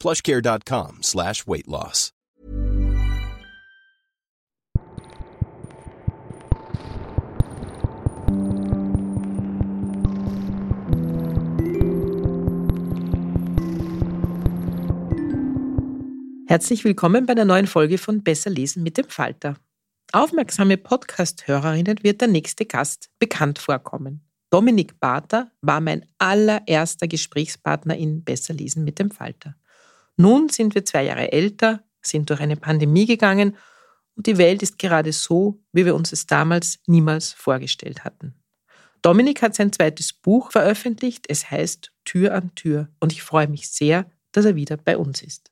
plushcare.com slash weight loss. Herzlich willkommen bei einer neuen Folge von Besser lesen mit dem Falter. Aufmerksame Podcast-Hörerinnen wird der nächste Gast bekannt vorkommen. Dominik Barter war mein allererster Gesprächspartner in Besser lesen mit dem Falter. Nun sind wir zwei Jahre älter, sind durch eine Pandemie gegangen und die Welt ist gerade so, wie wir uns es damals niemals vorgestellt hatten. Dominik hat sein zweites Buch veröffentlicht, es heißt Tür an Tür und ich freue mich sehr, dass er wieder bei uns ist.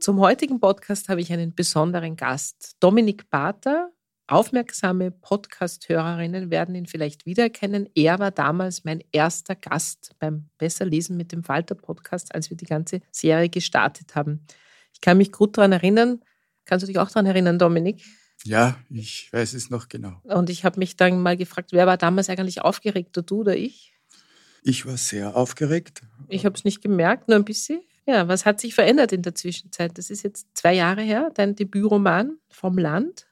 Zum heutigen Podcast habe ich einen besonderen Gast. Dominik Bater, aufmerksame Podcast-Hörerinnen werden ihn vielleicht wiedererkennen. Er war damals mein erster Gast beim Besser lesen mit dem Falter-Podcast, als wir die ganze Serie gestartet haben. Ich kann mich gut daran erinnern. Kannst du dich auch daran erinnern, Dominik? Ja, ich weiß es noch genau. Und ich habe mich dann mal gefragt, wer war damals eigentlich aufgeregt, du oder ich? Ich war sehr aufgeregt. Ich habe es nicht gemerkt, nur ein bisschen. Ja, was hat sich verändert in der Zwischenzeit? Das ist jetzt zwei Jahre her, dein Debütroman vom Land.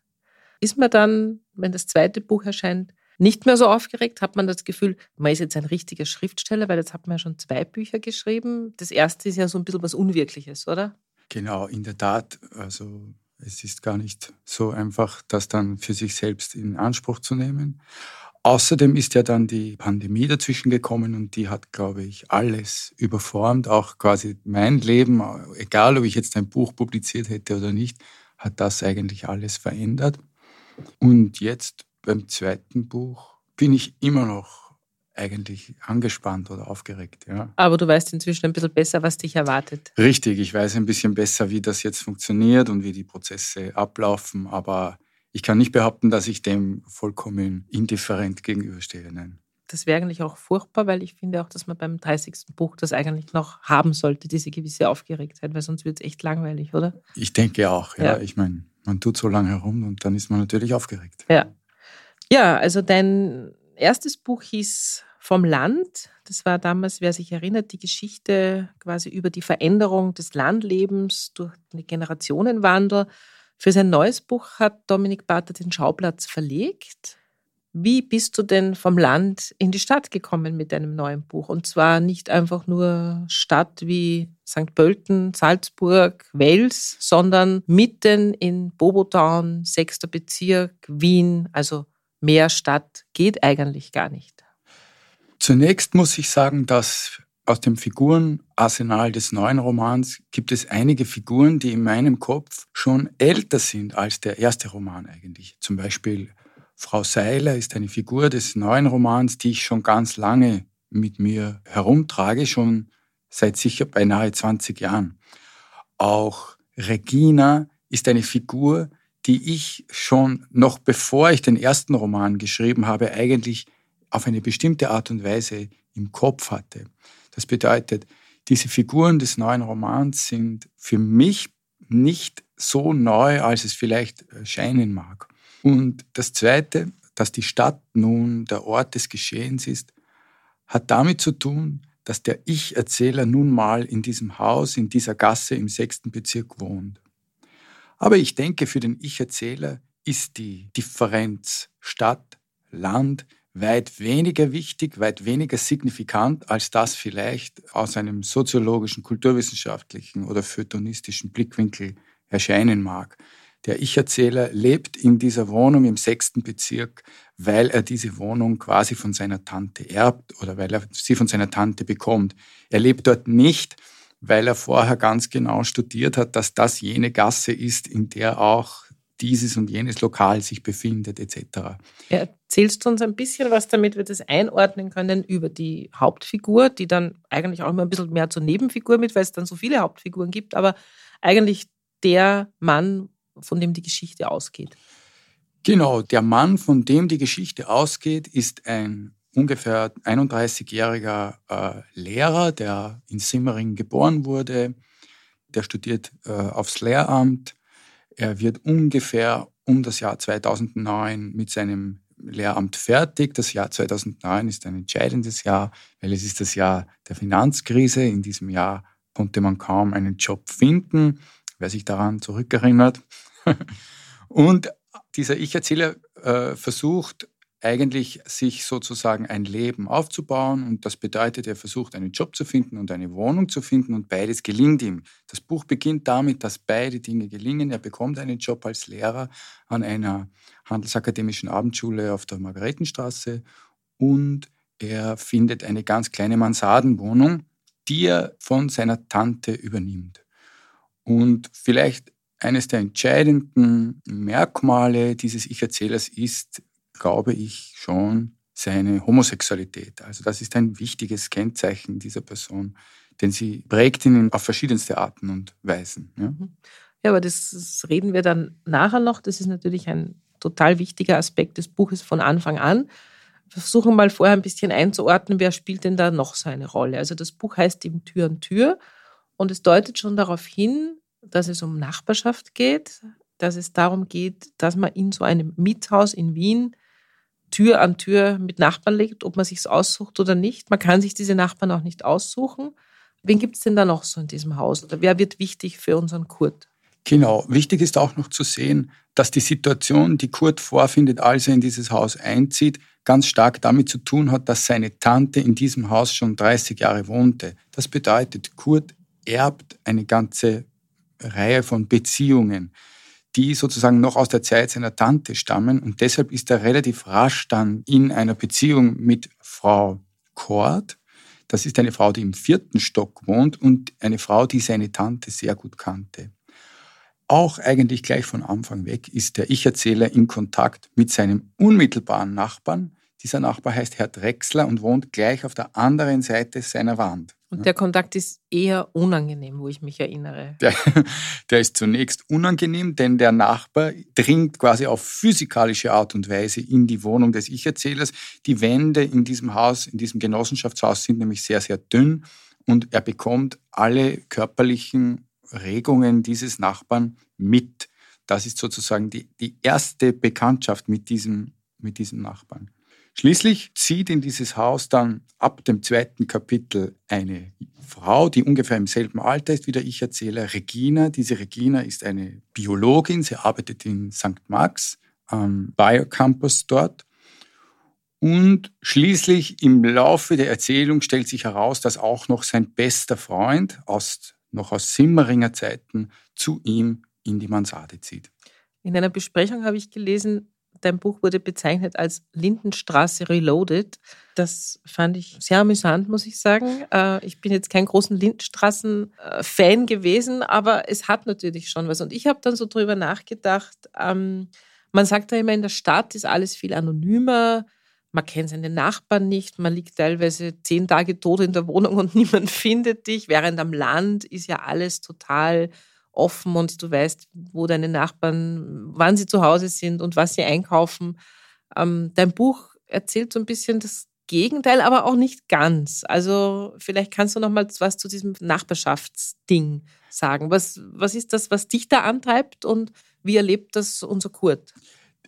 Ist man dann, wenn das zweite Buch erscheint, nicht mehr so aufgeregt? Hat man das Gefühl, man ist jetzt ein richtiger Schriftsteller, weil jetzt hat man ja schon zwei Bücher geschrieben. Das erste ist ja so ein bisschen was Unwirkliches, oder? Genau, in der Tat. Also es ist gar nicht so einfach, das dann für sich selbst in Anspruch zu nehmen. Außerdem ist ja dann die Pandemie dazwischen gekommen und die hat, glaube ich, alles überformt, auch quasi mein Leben, egal ob ich jetzt ein Buch publiziert hätte oder nicht, hat das eigentlich alles verändert. Und jetzt beim zweiten Buch bin ich immer noch eigentlich angespannt oder aufgeregt. Ja. Aber du weißt inzwischen ein bisschen besser, was dich erwartet. Richtig, ich weiß ein bisschen besser, wie das jetzt funktioniert und wie die Prozesse ablaufen, aber ich kann nicht behaupten, dass ich dem vollkommen indifferent gegenüberstehe. Nein. Das wäre eigentlich auch furchtbar, weil ich finde auch, dass man beim 30. Buch das eigentlich noch haben sollte, diese gewisse Aufgeregtheit, weil sonst wird es echt langweilig, oder? Ich denke auch, ja. ja. Ich meine, man tut so lange herum und dann ist man natürlich aufgeregt. Ja. Ja, also dein erstes Buch hieß Vom Land. Das war damals, wer sich erinnert, die Geschichte quasi über die Veränderung des Landlebens durch den Generationenwandel. Für sein neues Buch hat Dominik Barter den Schauplatz verlegt. Wie bist du denn vom Land in die Stadt gekommen mit deinem neuen Buch? Und zwar nicht einfach nur Stadt wie St. Pölten, Salzburg, Wels, sondern mitten in Bobotown, sechster Bezirk, Wien, also mehr Stadt geht eigentlich gar nicht. Zunächst muss ich sagen, dass aus dem Figurenarsenal des neuen Romans gibt es einige Figuren, die in meinem Kopf schon älter sind als der erste Roman eigentlich. Zum Beispiel Frau Seiler ist eine Figur des neuen Romans, die ich schon ganz lange mit mir herumtrage, schon seit sicher beinahe 20 Jahren. Auch Regina ist eine Figur, die ich schon noch bevor ich den ersten Roman geschrieben habe, eigentlich auf eine bestimmte Art und Weise im Kopf hatte. Das bedeutet, diese Figuren des neuen Romans sind für mich nicht so neu, als es vielleicht scheinen mag. Und das Zweite, dass die Stadt nun der Ort des Geschehens ist, hat damit zu tun, dass der Ich-Erzähler nun mal in diesem Haus, in dieser Gasse im sechsten Bezirk wohnt. Aber ich denke, für den Ich-Erzähler ist die Differenz Stadt, Land weit weniger wichtig, weit weniger signifikant, als das vielleicht aus einem soziologischen, kulturwissenschaftlichen oder feuilletonistischen Blickwinkel erscheinen mag. Der Ich-Erzähler lebt in dieser Wohnung im sechsten Bezirk, weil er diese Wohnung quasi von seiner Tante erbt oder weil er sie von seiner Tante bekommt. Er lebt dort nicht, weil er vorher ganz genau studiert hat, dass das jene Gasse ist, in der auch dieses und jenes Lokal sich befindet etc. Erzählst du uns ein bisschen was, damit wir das einordnen können über die Hauptfigur, die dann eigentlich auch immer ein bisschen mehr zur Nebenfigur mit, weil es dann so viele Hauptfiguren gibt, aber eigentlich der Mann, von dem die Geschichte ausgeht. Genau, der Mann, von dem die Geschichte ausgeht, ist ein ungefähr 31-jähriger äh, Lehrer, der in Simmering geboren wurde. Der studiert äh, aufs Lehramt. Er wird ungefähr um das Jahr 2009 mit seinem Lehramt fertig. Das Jahr 2009 ist ein entscheidendes Jahr, weil es ist das Jahr der Finanzkrise. In diesem Jahr konnte man kaum einen Job finden, wer sich daran zurückerinnert. Und dieser Ich-Erzähler äh, versucht eigentlich sich sozusagen ein Leben aufzubauen und das bedeutet, er versucht einen Job zu finden und eine Wohnung zu finden und beides gelingt ihm. Das Buch beginnt damit, dass beide Dinge gelingen. Er bekommt einen Job als Lehrer an einer handelsakademischen Abendschule auf der Margaretenstraße und er findet eine ganz kleine Mansardenwohnung, die er von seiner Tante übernimmt. Und vielleicht eines der entscheidenden Merkmale dieses Ich-Erzählers ist, glaube ich, schon seine Homosexualität. Also das ist ein wichtiges Kennzeichen dieser Person, denn sie prägt ihn auf verschiedenste Arten und Weisen. Ja, mhm. ja aber das, das reden wir dann nachher noch. Das ist natürlich ein total wichtiger Aspekt des Buches von Anfang an. Wir versuchen mal vorher ein bisschen einzuordnen, wer spielt denn da noch so eine Rolle. Also das Buch heißt eben Tür an Tür und es deutet schon darauf hin, dass es um Nachbarschaft geht, dass es darum geht, dass man in so einem Miethaus in Wien Tür an Tür mit Nachbarn lebt, ob man sich aussucht oder nicht. Man kann sich diese Nachbarn auch nicht aussuchen. Wen gibt es denn da noch so in diesem Haus? Oder wer wird wichtig für unseren Kurt? Genau. Wichtig ist auch noch zu sehen, dass die Situation, die Kurt vorfindet, als er in dieses Haus einzieht, ganz stark damit zu tun hat, dass seine Tante in diesem Haus schon 30 Jahre wohnte. Das bedeutet, Kurt erbt eine ganze Reihe von Beziehungen die sozusagen noch aus der Zeit seiner Tante stammen. Und deshalb ist er relativ rasch dann in einer Beziehung mit Frau Kort. Das ist eine Frau, die im vierten Stock wohnt und eine Frau, die seine Tante sehr gut kannte. Auch eigentlich gleich von Anfang weg ist der Ich-Erzähler in Kontakt mit seinem unmittelbaren Nachbarn, dieser Nachbar heißt Herr Drechsler und wohnt gleich auf der anderen Seite seiner Wand. Und der Kontakt ist eher unangenehm, wo ich mich erinnere. Der, der, ist zunächst unangenehm, denn der Nachbar dringt quasi auf physikalische Art und Weise in die Wohnung des Ich-Erzählers. Die Wände in diesem Haus, in diesem Genossenschaftshaus sind nämlich sehr, sehr dünn und er bekommt alle körperlichen Regungen dieses Nachbarn mit. Das ist sozusagen die, die erste Bekanntschaft mit diesem, mit diesem Nachbarn. Schließlich zieht in dieses Haus dann ab dem zweiten Kapitel eine Frau, die ungefähr im selben Alter ist wie der Ich-Erzähler, Regina. Diese Regina ist eine Biologin, sie arbeitet in St. Max am Biocampus dort. Und schließlich im Laufe der Erzählung stellt sich heraus, dass auch noch sein bester Freund aus, noch aus Simmeringer Zeiten zu ihm in die Mansarde zieht. In einer Besprechung habe ich gelesen, dein Buch wurde bezeichnet als Lindenstraße Reloaded. Das fand ich sehr amüsant, muss ich sagen. Äh, ich bin jetzt kein großer Lindenstraßen-Fan gewesen, aber es hat natürlich schon was. Und ich habe dann so drüber nachgedacht, ähm, man sagt ja immer, in der Stadt ist alles viel anonymer. Man kennt seine Nachbarn nicht, man liegt teilweise zehn Tage tot in der Wohnung und niemand findet dich, während am Land ist ja alles total offen und du weißt, wo deine Nachbarn, wann sie zu Hause sind und was sie einkaufen. Ähm, dein Buch erzählt so ein bisschen das Gegenteil, aber auch nicht ganz. Also vielleicht kannst du noch mal was zu diesem Nachbarschaftsding sagen. Was, was ist das, was dich da antreibt und wie erlebt das unser Kurt?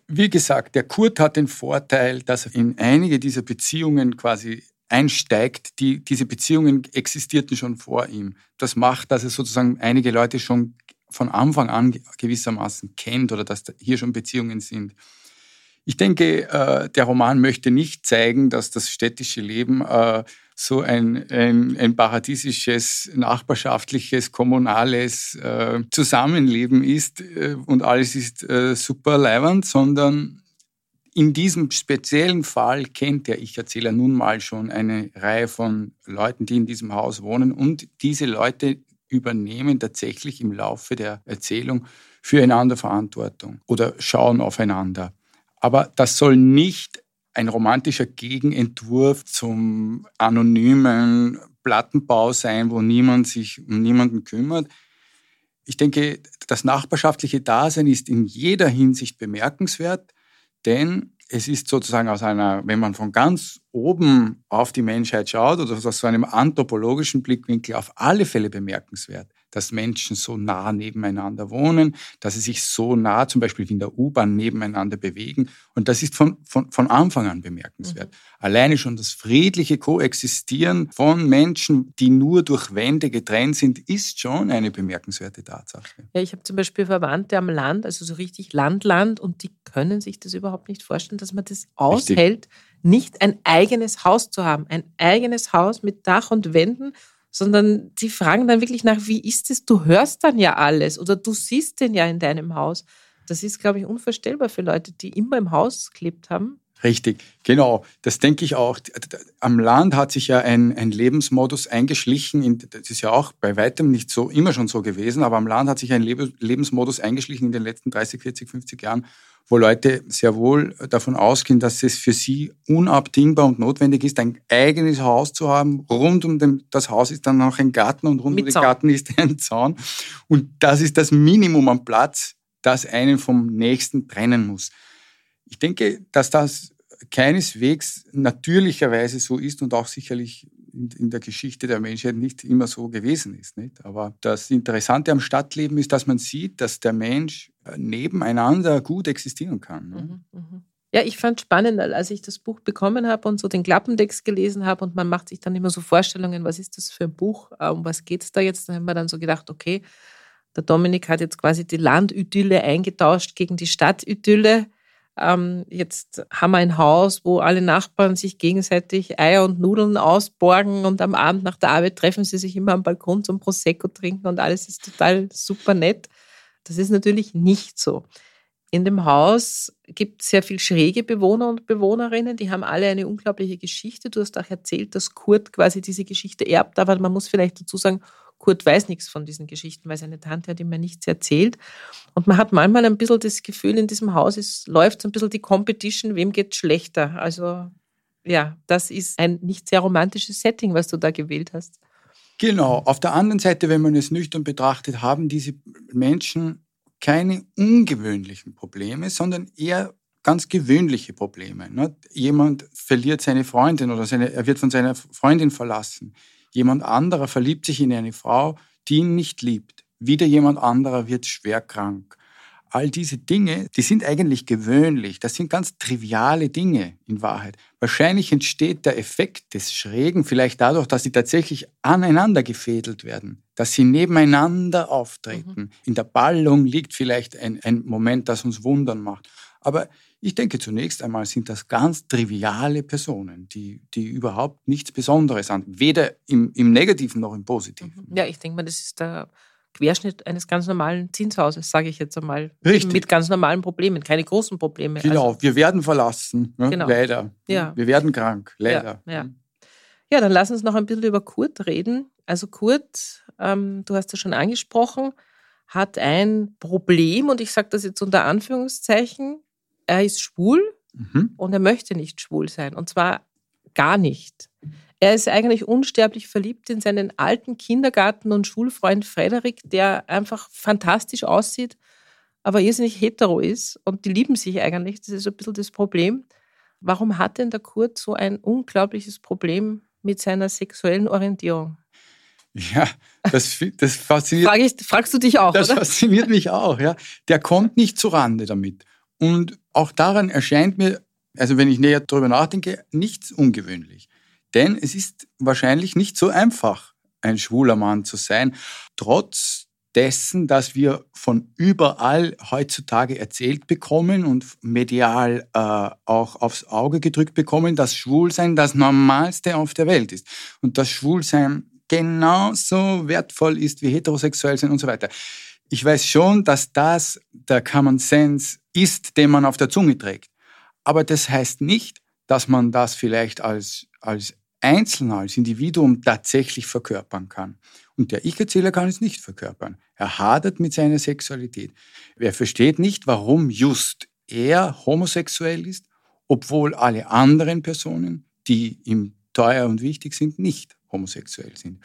wie gesagt, der Kurt hat den Vorteil, dass er in einige dieser Beziehungen quasi einsteigt. Die, diese Beziehungen existierten schon vor ihm. Das macht, dass er sozusagen einige Leute schon von Anfang an gewissermaßen kennt oder dass hier schon Beziehungen sind. Ich denke, äh, der Roman möchte nicht zeigen, dass das städtische Leben äh, so ein, ein, ein paradiesisches, nachbarschaftliches, kommunales äh, Zusammenleben ist äh, und alles ist äh, super leiwand, sondern in diesem speziellen Fall kennt der Ich-Erzähler nun mal schon eine Reihe von Leuten, die in diesem Haus wohnen und diese Leute übernehmen tatsächlich im Laufe der Erzählung füreinander Verantwortung oder schauen aufeinander. Aber das soll nicht ein romantischer Gegenentwurf zum anonymen Plattenbau sein, wo niemand sich um niemanden kümmert. Ich denke, das nachbarschaftliche Dasein ist in jeder Hinsicht bemerkenswert, denn es ist sozusagen aus einer, wenn man von ganz oben auf die Menschheit schaut oder aus so einem anthropologischen Blickwinkel auf alle Fälle bemerkenswert dass Menschen so nah nebeneinander wohnen, dass sie sich so nah, zum Beispiel wie in der U-Bahn, nebeneinander bewegen. Und das ist von, von, von Anfang an bemerkenswert. Mhm. Alleine schon das friedliche Koexistieren von Menschen, die nur durch Wände getrennt sind, ist schon eine bemerkenswerte Tatsache. Ja, ich habe zum Beispiel Verwandte am Land, also so richtig Land-Land, und die können sich das überhaupt nicht vorstellen, dass man das aushält, Richtig. nicht ein eigenes Haus zu haben. Ein eigenes Haus mit Dach und Wänden sondern die fragen dann wirklich nach, wie ist es? Du hörst dann ja alles oder du siehst den ja in deinem Haus. Das ist, glaube ich, unvorstellbar für Leute, die immer im Haus gelebt haben. Richtig, genau. Das denke ich auch. Am Land hat sich ja ein, ein Lebensmodus eingeschlichen. Das ist ja auch bei weitem nicht so immer schon so gewesen, aber am Land hat sich ein Lebensmodus eingeschlichen in den letzten 30, 40, 50 Jahren, wo Leute sehr wohl davon ausgehen, dass es für sie unabdingbar und notwendig ist, ein eigenes Haus zu haben. Rund um den, das Haus ist dann noch ein Garten und rund Mit um den Zaun. Garten ist ein Zaun. Und das ist das Minimum an Platz, das einen vom Nächsten trennen muss. Ich denke, dass das keineswegs natürlicherweise so ist und auch sicherlich in, der Geschichte der Menschheit nicht immer so gewesen ist. Nicht? Aber das Interessante am Stadtleben ist, dass man sieht, dass der Mensch äh, nebeneinander gut existieren kann. Ne? Mhm, mh. Ja, ich fand spannend, als ich das Buch bekommen habe und so den Klappentext gelesen habe und man macht sich dann immer so Vorstellungen, was ist das für ein Buch, äh, um was geht es da jetzt? Dann haben wir dann so gedacht, okay, der Dominik hat jetzt quasi die Landidylle eingetauscht gegen die Stadtidylle ähm, jetzt haben wir ein Haus, wo alle Nachbarn sich gegenseitig Eier und Nudeln ausborgen und am Abend nach der Arbeit treffen sie sich immer am Balkon zum Prosecco trinken und alles ist total super nett. Das ist natürlich nicht so. In dem Haus gibt es sehr viel schräge Bewohner und Bewohnerinnen, die haben alle eine unglaubliche Geschichte. Du hast auch erzählt, dass Kurt quasi diese Geschichte erbt, aber man muss vielleicht dazu sagen, Kurt weiß nichts von diesen Geschichten, weil seine Tante hat ihm ja nichts erzählt. Und man hat manchmal ein bisschen das Gefühl, in diesem Haus es läuft so ein bisschen die Competition, wem geht schlechter. Also ja, das ist ein nicht sehr romantisches Setting, was du da gewählt hast. Genau. Auf der anderen Seite, wenn man es nüchtern betrachtet, haben diese Menschen keine ungewöhnlichen Probleme, sondern eher ganz gewöhnliche Probleme. Jemand verliert seine Freundin oder seine, er wird von seiner Freundin verlassen. Jemand anderer verliebt sich in eine Frau, die ihn nicht liebt. Wieder jemand anderer wird schwer krank. All diese Dinge, die sind eigentlich gewöhnlich. Das sind ganz triviale Dinge in Wahrheit. Wahrscheinlich entsteht der Effekt des Schrägen vielleicht dadurch, dass sie tatsächlich aneinander gefädelt werden, dass sie nebeneinander auftreten. Mhm. In der Ballung liegt vielleicht ein, ein Moment, das uns wundern macht. Aber ich denke, zunächst einmal sind das ganz triviale Personen, die, die überhaupt nichts Besonderes haben, weder im, im Negativen noch im Positiven. Ja, ich denke mal, das ist der Querschnitt eines ganz normalen Zinshauses, sage ich jetzt einmal. Richtig. Mit ganz normalen Problemen, keine großen Probleme. Genau, also, wir werden verlassen, ne? genau. leider. Ja. Wir werden krank, leider. Ja, ja. ja, dann lass uns noch ein bisschen über Kurt reden. Also Kurt, ähm, du hast ja schon angesprochen, hat ein Problem, und ich sage das jetzt unter Anführungszeichen, er ist schwul mhm. und er möchte nicht schwul sein. Und zwar gar nicht. Er ist eigentlich unsterblich verliebt in seinen alten Kindergarten- und Schulfreund Frederik, der einfach fantastisch aussieht, aber irrsinnig hetero ist. Und die lieben sich eigentlich. Das ist so ein bisschen das Problem. Warum hat denn der Kurt so ein unglaubliches Problem mit seiner sexuellen Orientierung? Ja, das, das fasziniert. Frag ich, fragst du dich auch? Das oder? fasziniert mich auch. Ja, der kommt nicht zu Rande damit. Und auch daran erscheint mir, also wenn ich näher darüber nachdenke, nichts ungewöhnlich. Denn es ist wahrscheinlich nicht so einfach, ein schwuler Mann zu sein, trotz dessen, dass wir von überall heutzutage erzählt bekommen und medial äh, auch aufs Auge gedrückt bekommen, dass Schwulsein das Normalste auf der Welt ist und dass Schwulsein genauso wertvoll ist wie heterosexuell sein und so weiter. Ich weiß schon, dass das der Common Sense ist, den man auf der Zunge trägt. Aber das heißt nicht, dass man das vielleicht als, als Einzelner, als Individuum tatsächlich verkörpern kann. Und der Ich-Erzähler kann es nicht verkörpern. Er hadert mit seiner Sexualität. Er versteht nicht, warum just er homosexuell ist, obwohl alle anderen Personen, die ihm teuer und wichtig sind, nicht homosexuell sind.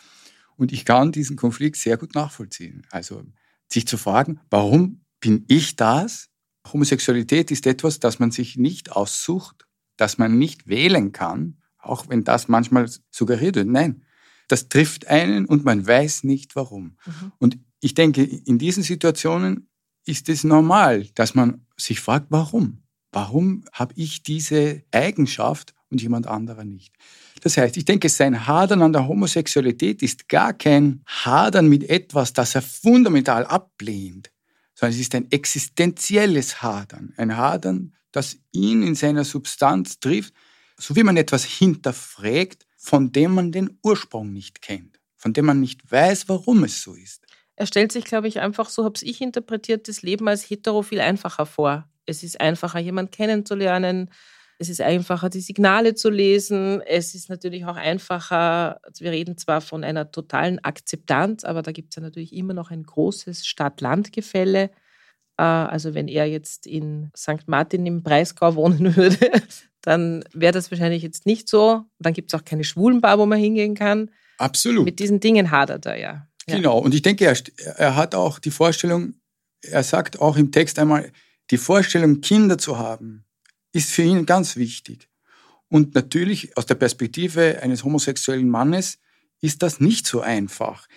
Und ich kann diesen Konflikt sehr gut nachvollziehen. Also sich zu fragen, warum bin ich das? Homosexualität ist etwas, das man sich nicht aussucht, das man nicht wählen kann, auch wenn das manchmal suggeriert wird. Nein, das trifft einen und man weiß nicht warum. Mhm. Und ich denke, in diesen Situationen ist es normal, dass man sich fragt, warum? Warum habe ich diese Eigenschaft und jemand anderer nicht? Das heißt, ich denke, sein Hadern an der Homosexualität ist gar kein Hadern mit etwas, das er fundamental ablehnt, sondern es ist ein existenzielles Hadern. Ein Hadern, das ihn in seiner Substanz trifft, so wie man etwas hinterfragt, von dem man den Ursprung nicht kennt, von dem man nicht weiß, warum es so ist. Er stellt sich, glaube ich, einfach, so habe ich interpretiert, das Leben als hetero viel einfacher vor. Es ist einfacher, jemanden kennenzulernen. Es ist einfacher, die Signale zu lesen. Es ist natürlich auch einfacher, also wir reden zwar von einer totalen Akzeptanz, aber da gibt es ja natürlich immer noch ein großes Stadt-Land-Gefälle. Äh, also wenn er jetzt in St. Martin im Breisgau wohnen würde, dann wäre das wahrscheinlich jetzt nicht so. Dann gibt es auch keine Schwulenbar, wo man hingehen kann. Absolut. Mit diesen Dingen hadert er ja. ja. Genau. Und ich denke, er, er hat auch die Vorstellung, er sagt auch im Text einmal, die Vorstellung, Kinder zu haben, ist für ihn ganz wichtig. Und natürlich aus der Perspektive eines homosexuellen Mannes ist das nicht so einfach.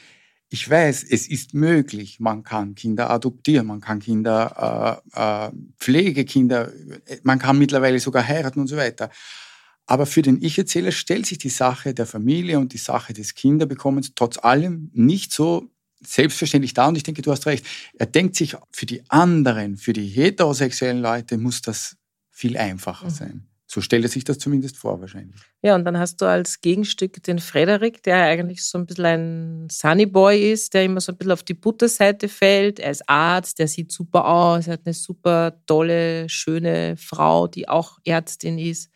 Ich weiß, es ist möglich. Man kann Kinder adoptieren, man kann Kinder, äh, äh, Pflegekinder, man kann mittlerweile sogar heiraten und so weiter. Aber für den Ich-Erzähler stellt sich die Sache der Familie und die Sache des Kinderbekommens trotz allem nicht so selbstverständlich dar. Und ich denke, du hast recht. Er denkt sich, für die anderen, für die heterosexuellen Leute muss das viel einfacher mhm. sein. So stellt er sich das zumindest vor, wahrscheinlich. Ja, und dann hast du als Gegenstück den Frederik, der eigentlich so ein bisschen ein Sunnyboy ist, der immer so ein bisschen auf die Butterseite fällt. Er ist Arzt, der sieht super aus, er hat eine super tolle, schöne Frau, die auch Ärztin ist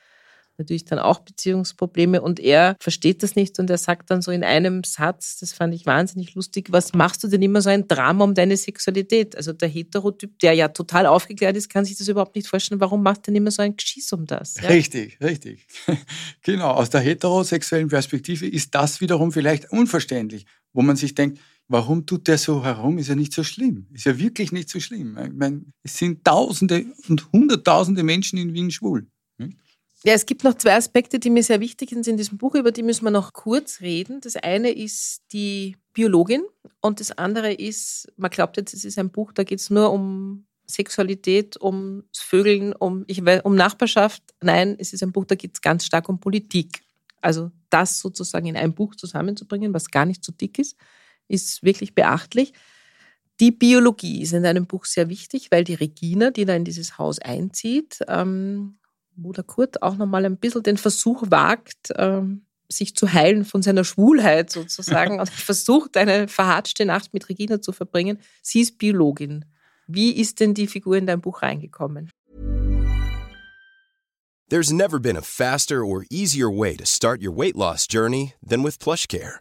natürlich dann auch Beziehungsprobleme und er versteht das nicht und er sagt dann so in einem Satz, das fand ich wahnsinnig lustig, was machst du denn immer so ein Drama um deine Sexualität? Also der Heterotyp, der ja total aufgeklärt ist, kann sich das überhaupt nicht vorstellen, warum macht denn immer so ein Geschiss um das? Ja? Richtig, richtig. genau, aus der heterosexuellen Perspektive ist das wiederum vielleicht unverständlich, wo man sich denkt, warum tut der so herum? Ist ja nicht so schlimm. Ist ja wirklich nicht so schlimm. Ich meine, es sind Tausende und Hunderttausende Menschen in Wien schwul. Ja, es gibt noch zwei Aspekte, die mir sehr wichtig sind in diesem Buch, über die müssen wir noch kurz reden. Das eine ist die Biologin und das andere ist, man glaubt jetzt, es ist ein Buch, da geht es nur um Sexualität, um Vögeln, um, ich weiß, um Nachbarschaft. Nein, es ist ein Buch, da geht es ganz stark um Politik. Also das sozusagen in ein Buch zusammenzubringen, was gar nicht so dick ist, ist wirklich beachtlich. Die Biologie ist in einem Buch sehr wichtig, weil die Regina, die da in dieses Haus einzieht, ähm, wo der Kurt auch nochmal ein bisschen den Versuch wagt, ähm, sich zu heilen von seiner Schwulheit sozusagen und versucht, eine verhatschte Nacht mit Regina zu verbringen. Sie ist Biologin. Wie ist denn die Figur in dein Buch reingekommen? There's never been a faster or easier way to start your weight loss journey than with PlushCare.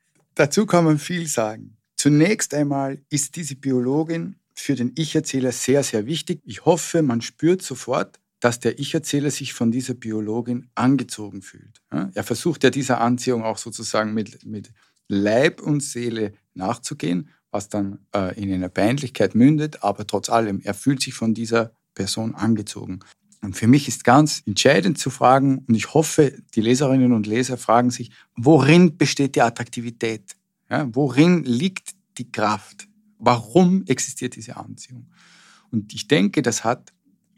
Dazu kann man viel sagen. Zunächst einmal ist diese Biologin für den Ich-Erzähler sehr, sehr wichtig. Ich hoffe, man spürt sofort, dass der Ich-Erzähler sich von dieser Biologin angezogen fühlt. Er versucht ja dieser Anziehung auch sozusagen mit, mit Leib und Seele nachzugehen, was dann äh, in einer Peinlichkeit mündet, aber trotz allem, er fühlt sich von dieser Person angezogen. Und für mich ist ganz entscheidend zu fragen, und ich hoffe, die Leserinnen und Leser fragen sich, worin besteht die Attraktivität? Ja, worin liegt die Kraft? Warum existiert diese Anziehung? Und ich denke, das hat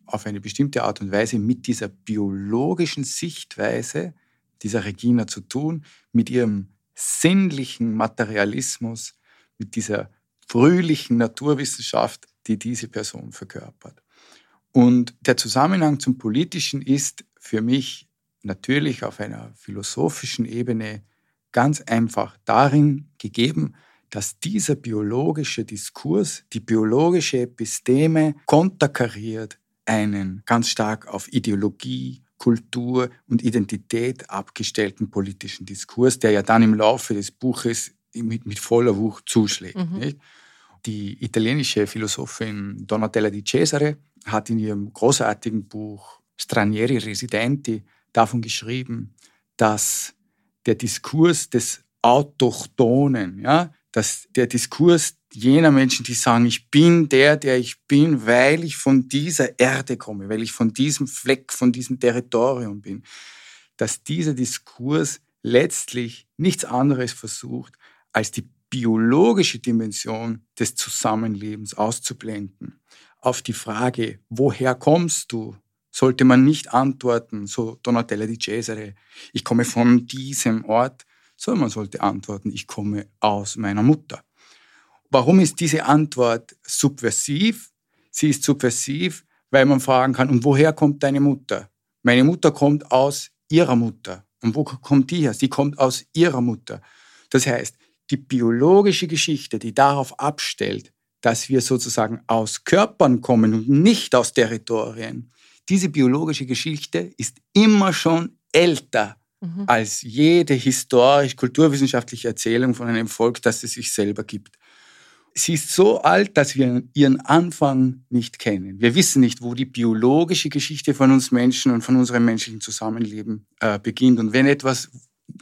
auf eine bestimmte Art und Weise mit dieser biologischen Sichtweise dieser Regina zu tun, mit ihrem sinnlichen Materialismus, mit dieser fröhlichen Naturwissenschaft, die diese Person verkörpert. Und der Zusammenhang zum Politischen ist für mich natürlich auf einer philosophischen Ebene ganz einfach darin gegeben, dass dieser biologische Diskurs, die biologische Episteme konterkariert einen ganz stark auf Ideologie, Kultur und Identität abgestellten politischen Diskurs, der ja dann im Laufe des Buches mit, mit voller Wucht zuschlägt. Mhm. Die italienische Philosophin Donatella di Cesare hat in ihrem großartigen Buch Stranieri Residenti davon geschrieben, dass der Diskurs des Autochtonen, ja, dass der Diskurs jener Menschen, die sagen, ich bin der, der ich bin, weil ich von dieser Erde komme, weil ich von diesem Fleck, von diesem Territorium bin, dass dieser Diskurs letztlich nichts anderes versucht, als die biologische Dimension des Zusammenlebens auszublenden. Auf die Frage, woher kommst du, sollte man nicht antworten, so Donatella di Cesare, ich komme von diesem Ort, sondern man sollte antworten, ich komme aus meiner Mutter. Warum ist diese Antwort subversiv? Sie ist subversiv, weil man fragen kann, und woher kommt deine Mutter? Meine Mutter kommt aus ihrer Mutter. Und wo kommt die her? Sie kommt aus ihrer Mutter. Das heißt, die biologische Geschichte, die darauf abstellt, dass wir sozusagen aus Körpern kommen und nicht aus Territorien, diese biologische Geschichte ist immer schon älter mhm. als jede historisch-kulturwissenschaftliche Erzählung von einem Volk, das es sich selber gibt. Sie ist so alt, dass wir ihren Anfang nicht kennen. Wir wissen nicht, wo die biologische Geschichte von uns Menschen und von unserem menschlichen Zusammenleben äh, beginnt. Und wenn etwas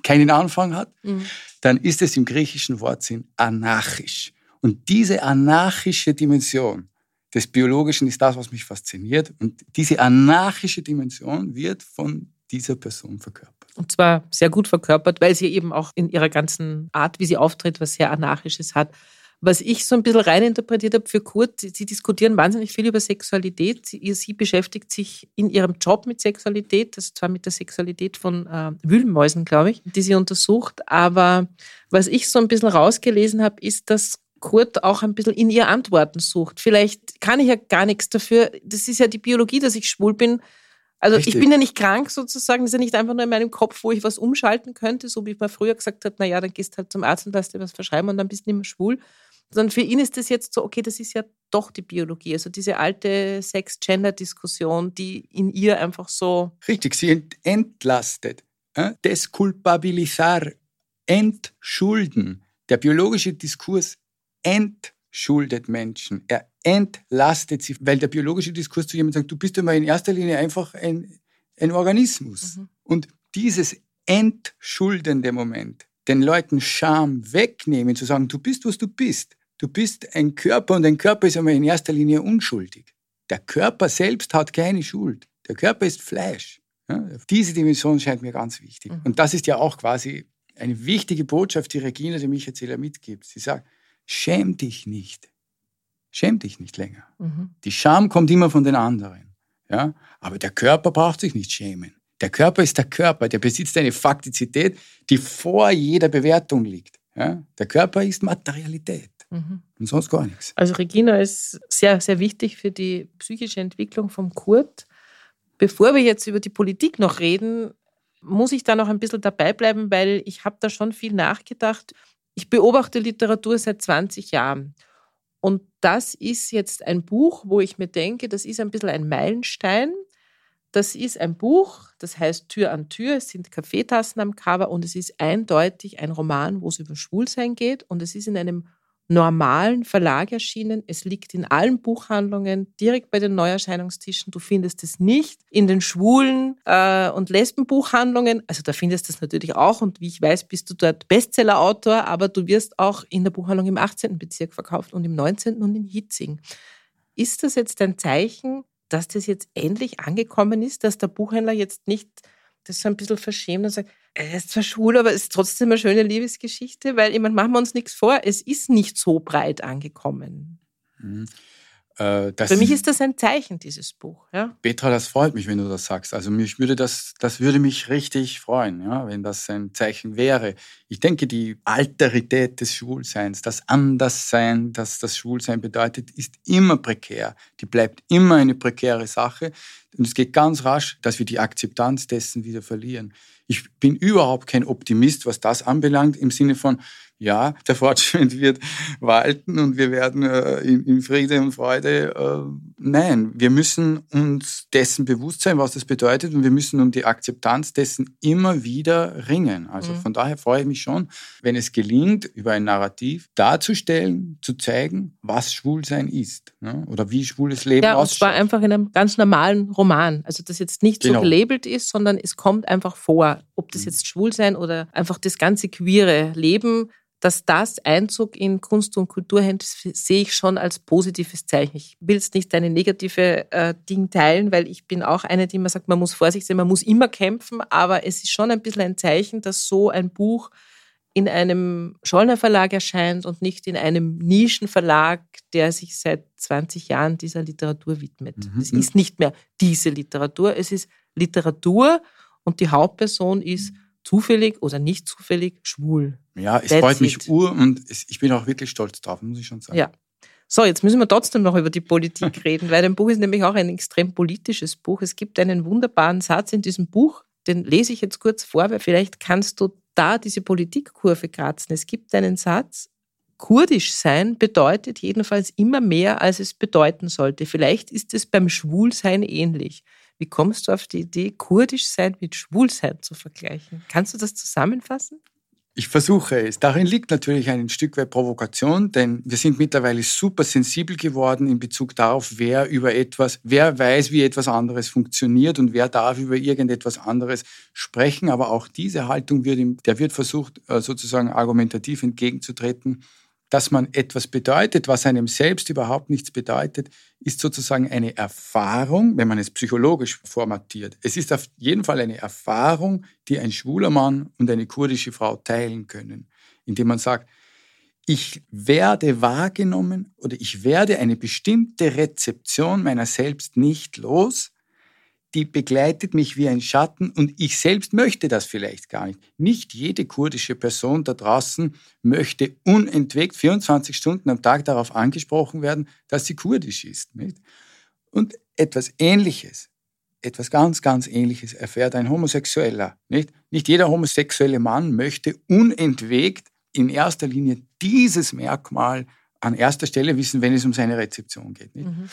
keinen Anfang hat, mhm. dann ist es im griechischen Wortsinn anarchisch. Und diese anarchische Dimension des Biologischen ist das, was mich fasziniert. Und diese anarchische Dimension wird von dieser Person verkörpert. Und zwar sehr gut verkörpert, weil sie eben auch in ihrer ganzen Art, wie sie auftritt, was sehr Anarchisches hat. Was ich so ein bisschen reininterpretiert habe für Kurt, Sie diskutieren wahnsinnig viel über Sexualität. Sie, sie beschäftigt sich in ihrem Job mit Sexualität, das zwar mit der Sexualität von äh, Wühlmäusen, glaube ich, die sie untersucht. Aber was ich so ein bisschen rausgelesen habe, ist, dass Kurt auch ein bisschen in ihr Antworten sucht. Vielleicht kann ich ja gar nichts dafür. Das ist ja die Biologie, dass ich schwul bin. Also Richtig. ich bin ja nicht krank sozusagen, das ist ja nicht einfach nur in meinem Kopf, wo ich was umschalten könnte, so wie man früher gesagt hat, naja, dann gehst halt zum Arzt und lässt dir was verschreiben und dann bist du nicht mehr schwul, sondern für ihn ist das jetzt so, okay, das ist ja doch die Biologie. Also diese alte Sex-Gender-Diskussion, die in ihr einfach so. Richtig, sie entlastet. Äh? Desculpabilizar, entschulden. Der biologische Diskurs entschuldet Menschen. Er entlastet sie, weil der biologische Diskurs zu jemandem sagt, du bist immer in erster Linie einfach ein, ein Organismus. Mhm. Und dieses entschuldende Moment, den Leuten Scham wegnehmen, zu sagen, du bist, was du bist, Du bist ein Körper und ein Körper ist einmal in erster Linie unschuldig. Der Körper selbst hat keine Schuld. Der Körper ist Fleisch. Ja, diese Dimension scheint mir ganz wichtig. Mhm. Und das ist ja auch quasi eine wichtige Botschaft, die Regina dem Ich-Erzähler mitgibt. Sie sagt, schäm dich nicht. Schäm dich nicht länger. Mhm. Die Scham kommt immer von den anderen. Ja? Aber der Körper braucht sich nicht schämen. Der Körper ist der Körper, der besitzt eine Faktizität, die vor jeder Bewertung liegt. Ja? Der Körper ist Materialität. Mhm. Und sonst gar nichts. Also Regina ist sehr, sehr wichtig für die psychische Entwicklung vom Kurt. Bevor wir jetzt über die Politik noch reden, muss ich da noch ein bisschen dabei bleiben, weil ich habe da schon viel nachgedacht. Ich beobachte Literatur seit 20 Jahren. Und das ist jetzt ein Buch, wo ich mir denke, das ist ein bisschen ein Meilenstein. Das ist ein Buch, das heißt Tür an Tür. Es sind Kaffeetassen am Cover und es ist eindeutig ein Roman, wo es über Schwulsein geht. Und es ist in einem normalen Verlag erschienen. Es liegt in allen Buchhandlungen, direkt bei den Neuerscheinungstischen. Du findest es nicht in den schwulen äh, und Lesbenbuchhandlungen. Also da findest du es natürlich auch. Und wie ich weiß, bist du dort Bestsellerautor, aber du wirst auch in der Buchhandlung im 18. Bezirk verkauft und im 19. und in Hitzing. Ist das jetzt ein Zeichen, dass das jetzt endlich angekommen ist, dass der Buchhändler jetzt nicht das so ein bisschen verschämt und sagt, er ist zwar schwul, aber es ist trotzdem eine schöne Liebesgeschichte, weil ich meine, machen wir uns nichts vor, es ist nicht so breit angekommen. Mhm. Äh, Für mich ist das ein Zeichen, dieses Buch. Ja? Petra, das freut mich, wenn du das sagst. Also mich würde das, das würde mich richtig freuen, ja, wenn das ein Zeichen wäre. Ich denke, die Alterität des Schwulseins, das Anderssein, das das Schwulsein bedeutet, ist immer prekär. Die bleibt immer eine prekäre Sache. Und es geht ganz rasch, dass wir die Akzeptanz dessen wieder verlieren. Ich bin überhaupt kein Optimist, was das anbelangt, im Sinne von, ja, der Fortschritt wird walten und wir werden äh, in, in, Friede und Freude. Äh, nein, wir müssen uns dessen bewusst sein, was das bedeutet und wir müssen um die Akzeptanz dessen immer wieder ringen. Also mhm. von daher freue ich mich schon, wenn es gelingt, über ein Narrativ darzustellen, zu zeigen, was Schwulsein ist ne? oder wie schwules Leben ja, aussieht. Ja, und zwar einfach in einem ganz normalen Roman. Also das jetzt nicht genau. so gelabelt ist, sondern es kommt einfach vor, ob das mhm. jetzt Schwulsein oder einfach das ganze queere Leben dass das Einzug in Kunst und Kultur hält, sehe ich schon als positives Zeichen. Ich will jetzt nicht deine negative äh, Ding teilen, weil ich bin auch eine, die immer sagt, man muss vorsichtig sein, man muss immer kämpfen, aber es ist schon ein bisschen ein Zeichen, dass so ein Buch in einem Schollner Verlag erscheint und nicht in einem Nischenverlag, der sich seit 20 Jahren dieser Literatur widmet. Mhm. Es ist nicht mehr diese Literatur, es ist Literatur und die Hauptperson ist zufällig oder nicht zufällig schwul. Ja, es That's freut mich it. ur und ich bin auch wirklich stolz drauf, muss ich schon sagen. Ja. So, jetzt müssen wir trotzdem noch über die Politik reden, weil dein Buch ist nämlich auch ein extrem politisches Buch. Es gibt einen wunderbaren Satz in diesem Buch, den lese ich jetzt kurz vor, weil vielleicht kannst du da diese Politikkurve kratzen. Es gibt einen Satz, Kurdisch sein bedeutet jedenfalls immer mehr, als es bedeuten sollte. Vielleicht ist es beim Schwulsein ähnlich. Wie kommst du auf die Idee, kurdisch sein mit Schwulsein zu vergleichen? Kannst du das zusammenfassen? Ich versuche es. Darin liegt natürlich ein Stück weit Provokation, denn wir sind mittlerweile super sensibel geworden in Bezug darauf, wer über etwas, wer weiß, wie etwas anderes funktioniert und wer darf über irgendetwas anderes sprechen. Aber auch diese Haltung wird, ihm, der wird versucht, äh, sozusagen argumentativ entgegenzutreten dass man etwas bedeutet, was einem selbst überhaupt nichts bedeutet, ist sozusagen eine Erfahrung, wenn man es psychologisch formatiert. Es ist auf jeden Fall eine Erfahrung, die ein schwuler Mann und eine kurdische Frau teilen können, indem man sagt, ich werde wahrgenommen oder ich werde eine bestimmte Rezeption meiner selbst nicht los, die begleitet mich wie ein Schatten und ich selbst möchte das vielleicht gar nicht. Nicht jede kurdische Person da draußen möchte unentwegt 24 Stunden am Tag darauf angesprochen werden, dass sie kurdisch ist. Nicht? Und etwas Ähnliches, etwas ganz, ganz Ähnliches erfährt ein Homosexueller. Nicht? nicht jeder homosexuelle Mann möchte unentwegt in erster Linie dieses Merkmal an erster Stelle wissen, wenn es um seine Rezeption geht. Mhm.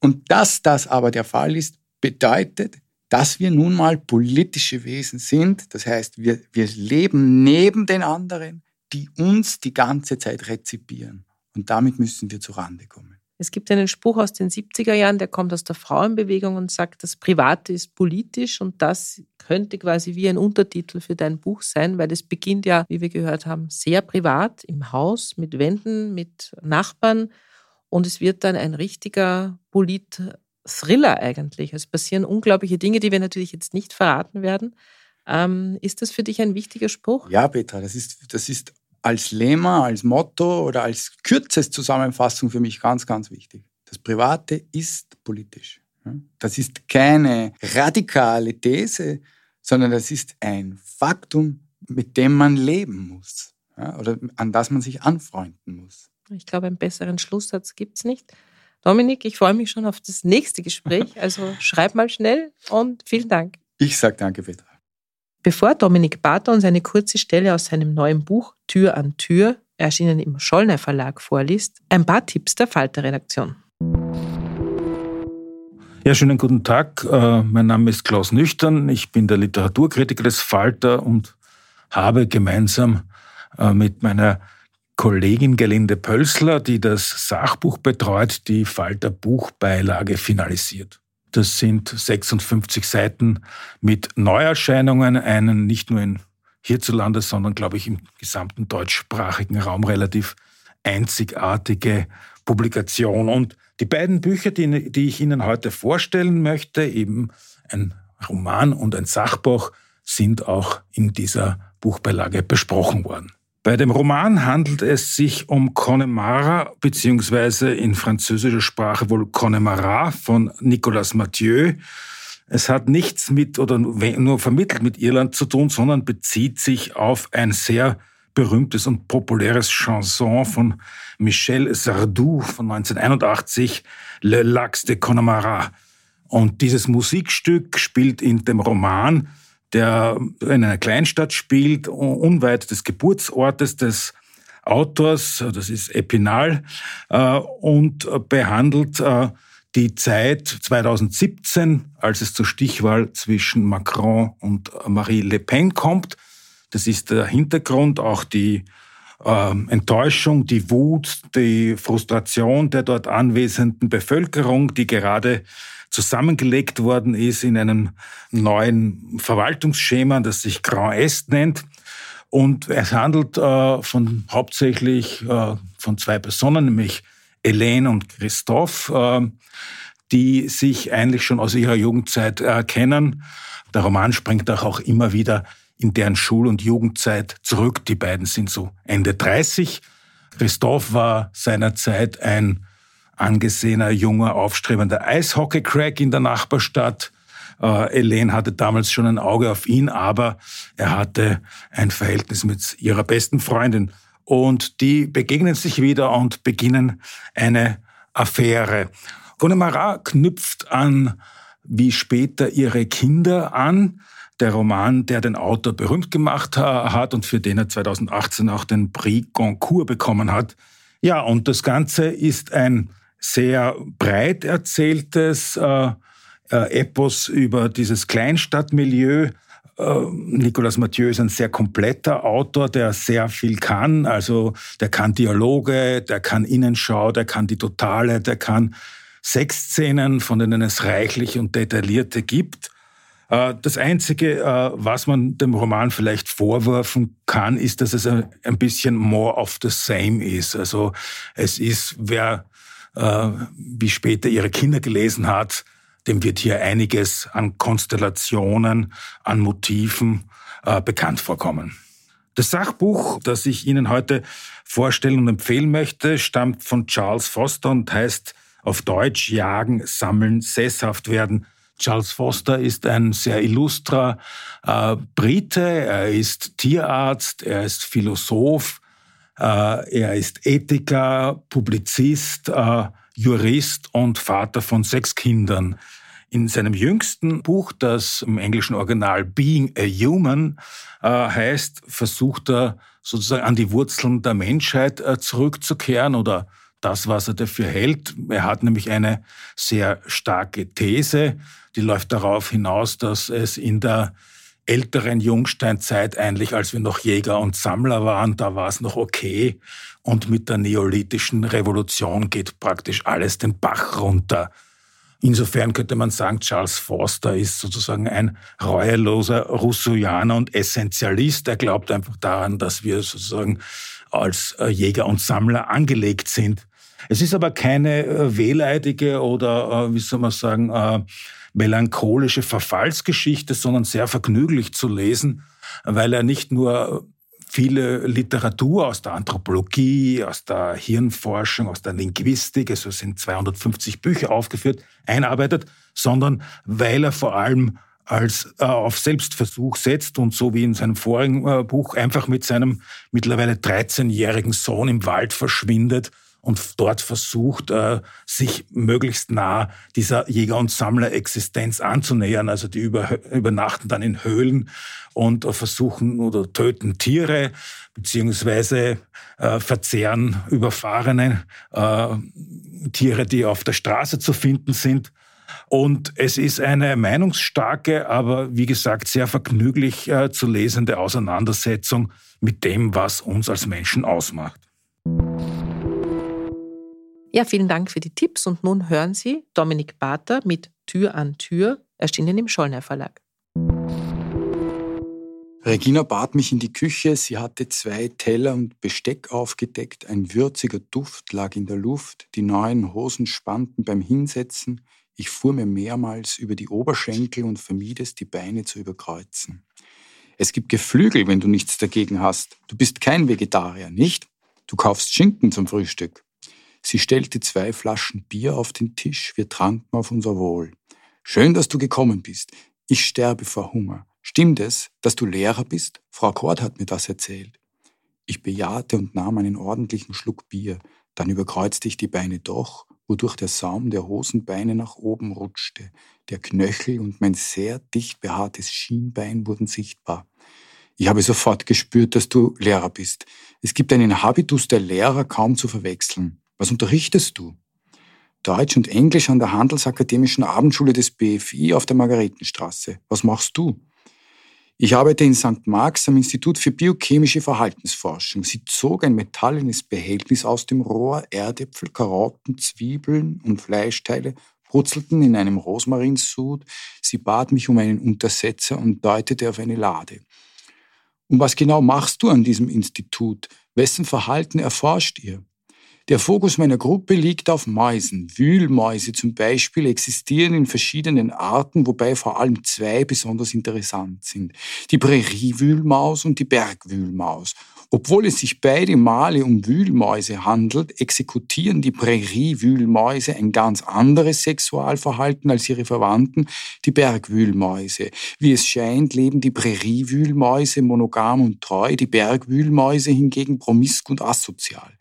Und dass das aber der Fall ist, bedeutet, dass wir nun mal politische Wesen sind. Das heißt, wir, wir leben neben den anderen, die uns die ganze Zeit rezipieren. Und damit müssen wir zurande kommen. Es gibt einen Spruch aus den 70er Jahren, der kommt aus der Frauenbewegung und sagt, das Private ist politisch und das könnte quasi wie ein Untertitel für dein Buch sein, weil es beginnt ja, wie wir gehört haben, sehr privat im Haus mit Wänden, mit Nachbarn und es wird dann ein richtiger Polit Thriller eigentlich. Es passieren unglaubliche Dinge, die wir natürlich jetzt nicht verraten werden. Ähm, ist das für dich ein wichtiger Spruch? Ja, Petra, das ist, das ist als Lema, als Motto oder als Kürzeszusammenfassung für mich ganz, ganz wichtig. Das Private ist politisch. Das ist keine radikale These, sondern das ist ein Faktum, mit dem man leben muss oder an das man sich anfreunden muss. Ich glaube, einen besseren Schlusssatz gibt es nicht. Dominik, ich freue mich schon auf das nächste Gespräch. Also schreib mal schnell und vielen Dank. Ich sage danke, Petra. Bevor Dominik Barter uns eine kurze Stelle aus seinem neuen Buch Tür an Tür, erschienen im Schollner Verlag, vorliest, ein paar Tipps der Falter-Redaktion. Ja, schönen guten Tag. Äh, mein Name ist Klaus Nüchtern. Ich bin der Literaturkritiker des Falter und habe gemeinsam äh, mit meiner Kollegin Gelinde Pölsler, die das Sachbuch betreut, die Falter Buchbeilage finalisiert. Das sind 56 Seiten mit Neuerscheinungen, einen nicht nur in hierzulande, sondern glaube ich im gesamten deutschsprachigen Raum relativ einzigartige Publikation. Und die beiden Bücher, die, die ich Ihnen heute vorstellen möchte, eben ein Roman und ein Sachbuch, sind auch in dieser Buchbeilage besprochen worden. Bei dem Roman handelt es sich um Connemara, beziehungsweise in französischer Sprache wohl Connemara von Nicolas Mathieu. Es hat nichts mit oder nur vermittelt mit Irland zu tun, sondern bezieht sich auf ein sehr berühmtes und populäres Chanson von Michel Sardou von 1981, Le Lax de Connemara. Und dieses Musikstück spielt in dem Roman der in einer Kleinstadt spielt, unweit des Geburtsortes des Autors, das ist Epinal, äh, und behandelt äh, die Zeit 2017, als es zur Stichwahl zwischen Macron und Marie Le Pen kommt. Das ist der Hintergrund, auch die äh, Enttäuschung, die Wut, die Frustration der dort anwesenden Bevölkerung, die gerade zusammengelegt worden ist in einem neuen Verwaltungsschema, das sich Grand Est nennt. Und es handelt äh, von hauptsächlich äh, von zwei Personen, nämlich Helene und Christoph, äh, die sich eigentlich schon aus ihrer Jugendzeit kennen. Der Roman springt auch immer wieder in deren Schul- und Jugendzeit zurück. Die beiden sind so Ende 30. Christoph war seinerzeit ein angesehener, junger, aufstrebender Eishockey-Crack in der Nachbarstadt. Äh, Elaine hatte damals schon ein Auge auf ihn, aber er hatte ein Verhältnis mit ihrer besten Freundin. Und die begegnen sich wieder und beginnen eine Affäre. Connemara knüpft an, wie später ihre Kinder an. Der Roman, der den Autor berühmt gemacht hat und für den er 2018 auch den Prix Goncourt bekommen hat. Ja, und das Ganze ist ein sehr breit erzähltes äh, äh, Epos über dieses Kleinstadtmilieu. Äh, Nicolas Mathieu ist ein sehr kompletter Autor, der sehr viel kann. Also der kann Dialoge, der kann Innenschau, der kann die Totale, der kann Sexszenen, von denen es reichlich und detaillierte gibt. Äh, das Einzige, äh, was man dem Roman vielleicht vorwerfen kann, ist, dass es ein bisschen more of the same ist. Also es ist, wer wie später ihre Kinder gelesen hat, dem wird hier einiges an Konstellationen, an Motiven äh, bekannt vorkommen. Das Sachbuch, das ich Ihnen heute vorstellen und empfehlen möchte, stammt von Charles Foster und heißt auf Deutsch Jagen, Sammeln, Sesshaft werden. Charles Foster ist ein sehr illustrer äh, Brite, er ist Tierarzt, er ist Philosoph, äh, er ist Ethiker, Publizist, äh, Jurist und Vater von sechs Kindern. In seinem jüngsten Buch, das im englischen Original Being a Human äh, heißt, versucht er sozusagen an die Wurzeln der Menschheit zurückzukehren oder das, was er dafür hält. Er hat nämlich eine sehr starke These, die läuft darauf hinaus, dass es in der älteren Jungsteinzeit eigentlich, als wir noch Jäger und Sammler waren, da war es noch okay. Und mit der neolithischen Revolution geht praktisch alles den Bach runter. Insofern könnte man sagen, Charles Foster ist sozusagen ein reueloser Rousseauianer und Essentialist. Er glaubt einfach daran, dass wir sozusagen als äh, Jäger und Sammler angelegt sind. Es ist aber keine äh, wehleidige oder, äh, wie soll man sagen, melancholische Verfallsgeschichte, sondern sehr vergnüglich zu lesen, weil er nicht nur viele Literatur aus der Anthropologie, aus der Hirnforschung, aus der Linguistik, also es sind 250 Bücher aufgeführt, einarbeitet, sondern weil er vor allem als äh, auf Selbstversuch setzt und so wie in seinem vorigen äh, Buch einfach mit seinem mittlerweile 13-jährigen Sohn im Wald verschwindet und dort versucht, äh, sich möglichst nah dieser Jäger- und Sammler-Existenz anzunähern. Also die übernachten dann in Höhlen und versuchen oder töten Tiere beziehungsweise äh, verzehren überfahrene äh, Tiere, die auf der Straße zu finden sind. Und es ist eine meinungsstarke, aber wie gesagt sehr vergnüglich zu lesende Auseinandersetzung mit dem, was uns als Menschen ausmacht. Ja, vielen Dank für die Tipps und nun hören Sie Dominik Bater mit Tür an Tür, erschienen im Schollner Verlag. Regina bat mich in die Küche, sie hatte zwei Teller und Besteck aufgedeckt, ein würziger Duft lag in der Luft, die neuen Hosen spannten beim Hinsetzen, ich fuhr mir mehrmals über die Oberschenkel und vermied es, die Beine zu überkreuzen. Es gibt Geflügel, wenn du nichts dagegen hast. Du bist kein Vegetarier, nicht? Du kaufst Schinken zum Frühstück. Sie stellte zwei Flaschen Bier auf den Tisch, wir tranken auf unser Wohl. Schön, dass du gekommen bist. Ich sterbe vor Hunger. Stimmt es, dass du Lehrer bist? Frau Kort hat mir das erzählt. Ich bejahte und nahm einen ordentlichen Schluck Bier. Dann überkreuzte ich die Beine doch, wodurch der Saum der Hosenbeine nach oben rutschte. Der Knöchel und mein sehr dicht behaartes Schienbein wurden sichtbar. Ich habe sofort gespürt, dass du Lehrer bist. Es gibt einen Habitus der Lehrer kaum zu verwechseln. Was unterrichtest du? Deutsch und Englisch an der Handelsakademischen Abendschule des BFI auf der Margaretenstraße. Was machst du? Ich arbeite in St. Marx am Institut für biochemische Verhaltensforschung. Sie zog ein metallenes Behältnis aus dem Rohr, Erdäpfel, Karotten, Zwiebeln und Fleischteile brutzelten in einem Rosmarinsud. Sie bat mich um einen Untersetzer und deutete auf eine Lade. Und was genau machst du an diesem Institut? Wessen Verhalten erforscht ihr? Der Fokus meiner Gruppe liegt auf Mäusen. Wühlmäuse zum Beispiel existieren in verschiedenen Arten, wobei vor allem zwei besonders interessant sind. Die Präriewühlmaus und die Bergwühlmaus. Obwohl es sich beide Male um Wühlmäuse handelt, exekutieren die Präriewühlmäuse ein ganz anderes Sexualverhalten als ihre Verwandten, die Bergwühlmäuse. Wie es scheint, leben die Präriewühlmäuse monogam und treu, die Bergwühlmäuse hingegen promisk und asozial.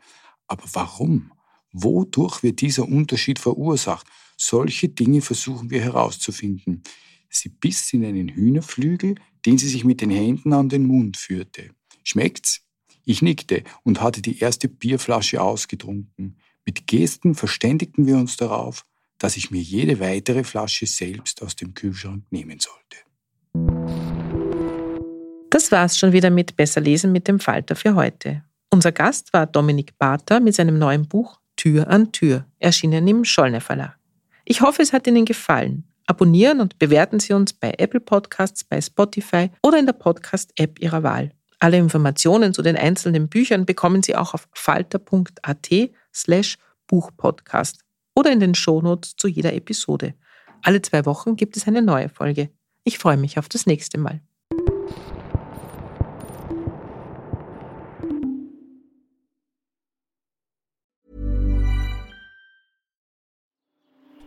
Aber warum? Wodurch wird dieser Unterschied verursacht? Solche Dinge versuchen wir herauszufinden. Sie biss in einen Hühnerflügel, den sie sich mit den Händen an den Mund führte. Schmeckt's? Ich nickte und hatte die erste Bierflasche ausgetrunken. Mit Gesten verständigten wir uns darauf, dass ich mir jede weitere Flasche selbst aus dem Kühlschrank nehmen sollte. Das war's schon wieder mit Besser lesen mit dem Falter für heute. Unser Gast war Dominik Barter mit seinem neuen Buch Tür an Tür, erschienen im Schollner Verlag. Ich hoffe, es hat Ihnen gefallen. Abonnieren und bewerten Sie uns bei Apple Podcasts, bei Spotify oder in der Podcast-App Ihrer Wahl. Alle Informationen zu den einzelnen Büchern bekommen Sie auch auf falter.at slash Buchpodcast oder in den Shownotes zu jeder Episode. Alle zwei Wochen gibt es eine neue Folge. Ich freue mich auf das nächste Mal.